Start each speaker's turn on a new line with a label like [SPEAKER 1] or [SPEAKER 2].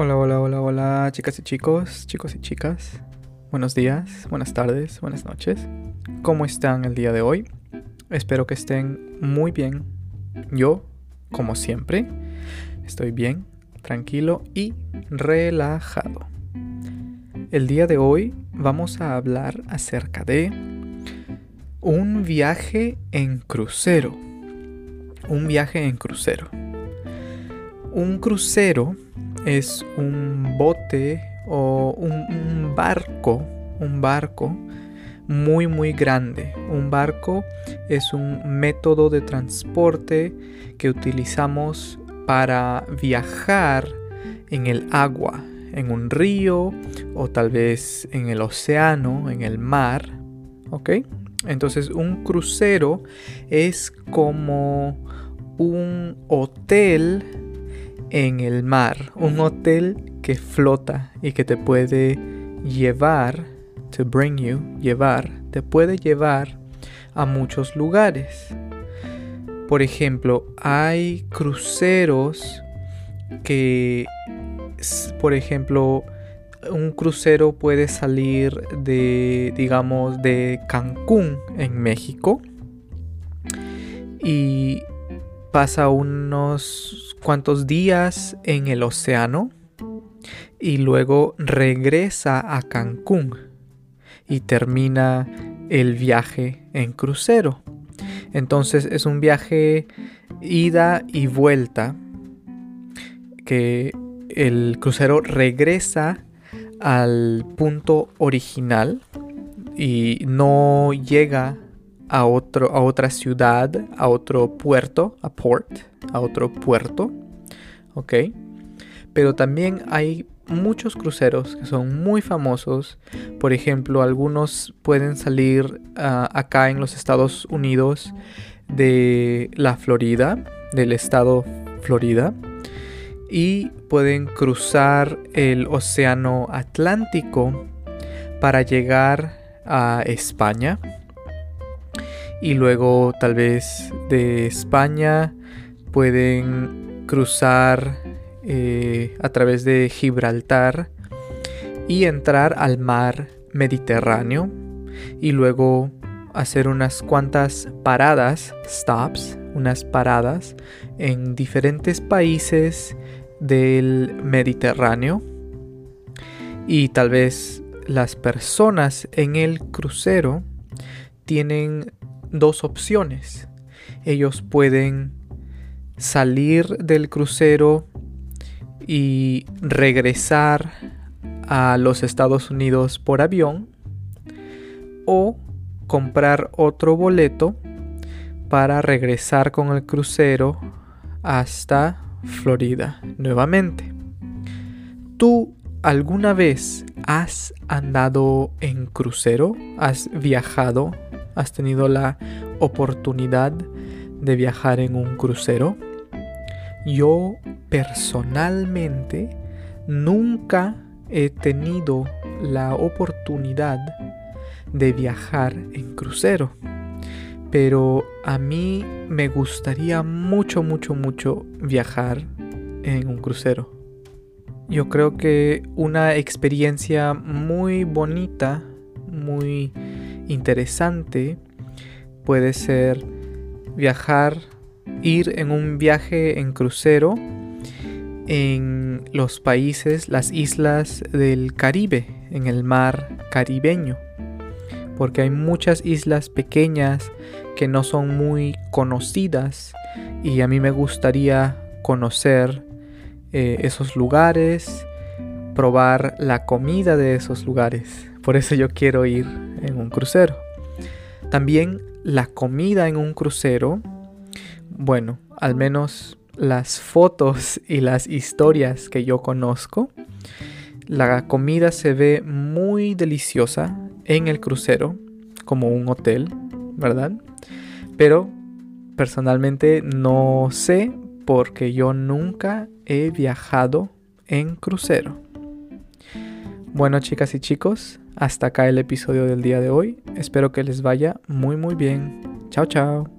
[SPEAKER 1] Hola, hola, hola, hola, chicas y chicos, chicos y chicas. Buenos días, buenas tardes, buenas noches. ¿Cómo están el día de hoy? Espero que estén muy bien. Yo, como siempre, estoy bien, tranquilo y relajado. El día de hoy vamos a hablar acerca de un viaje en crucero. Un viaje en crucero. Un crucero es un bote o un, barco, un barco muy muy grande. Un barco es un método de transporte que utilizamos para viajar en el agua, en un río o tal vez en el océano, en el mar. ¿Ok? Entonces un crucero es como un hotel en el mar, un hotel que flota y que te puede llevar, to bring you, llevar, te puede llevar a muchos lugares. Por ejemplo, hay cruceros que, por ejemplo, un crucero puede salir de, digamos, de Cancún en México y pasa unos cuantos días en el océano y luego regresa a Cancún y termina el viaje en crucero. Entonces es un viaje ida y vuelta que el crucero regresa al punto original y no llega a, otro, a otra ciudad, a otro puerto, a port, a otro puerto, ¿ok? Pero también hay muchos cruceros que son muy famosos. Por ejemplo, algunos pueden salir ah, acá en los Estados Unidos de la Florida, del estado Florida, y pueden cruzar el Océano Atlántico para llegar a España y luego tal vez de España pueden cruzar eh, a través de Gibraltar y entrar al mar Mediterráneo y luego hacer unas cuantas paradas, stops, unas paradas en diferentes países del Mediterráneo. Y tal vez las personas en el crucero tienen dos opciones. Ellos pueden salir del crucero y regresar a los Estados Unidos por avión o comprar otro boleto para regresar con el crucero hasta Florida nuevamente. ¿Tú alguna vez has andado en crucero? ¿Has viajado ¿Has tenido la oportunidad de viajar en un crucero? Yo personalmente nunca he tenido la oportunidad de viajar en crucero. Pero a mí me gustaría mucho, mucho, mucho viajar en un crucero. Yo creo que una experiencia muy bonita, muy interesante puede ser viajar, ir en un viaje en crucero en los países, las islas del Caribe, en el mar caribeño. Porque hay muchas islas pequeñas que no son muy conocidas y a mí me gustaría conocer eh, esos lugares, probar la comida de esos lugares. Por eso yo quiero ir en un crucero. También la comida en un crucero, bueno, al menos las fotos y las historias que yo conozco, la comida se ve muy deliciosa en el crucero, como un hotel, ¿verdad? Pero personalmente no sé porque yo nunca he viajado en crucero. Bueno, chicas y chicos, hasta acá el episodio del día de hoy. Espero que les vaya muy muy bien. Chao, chao.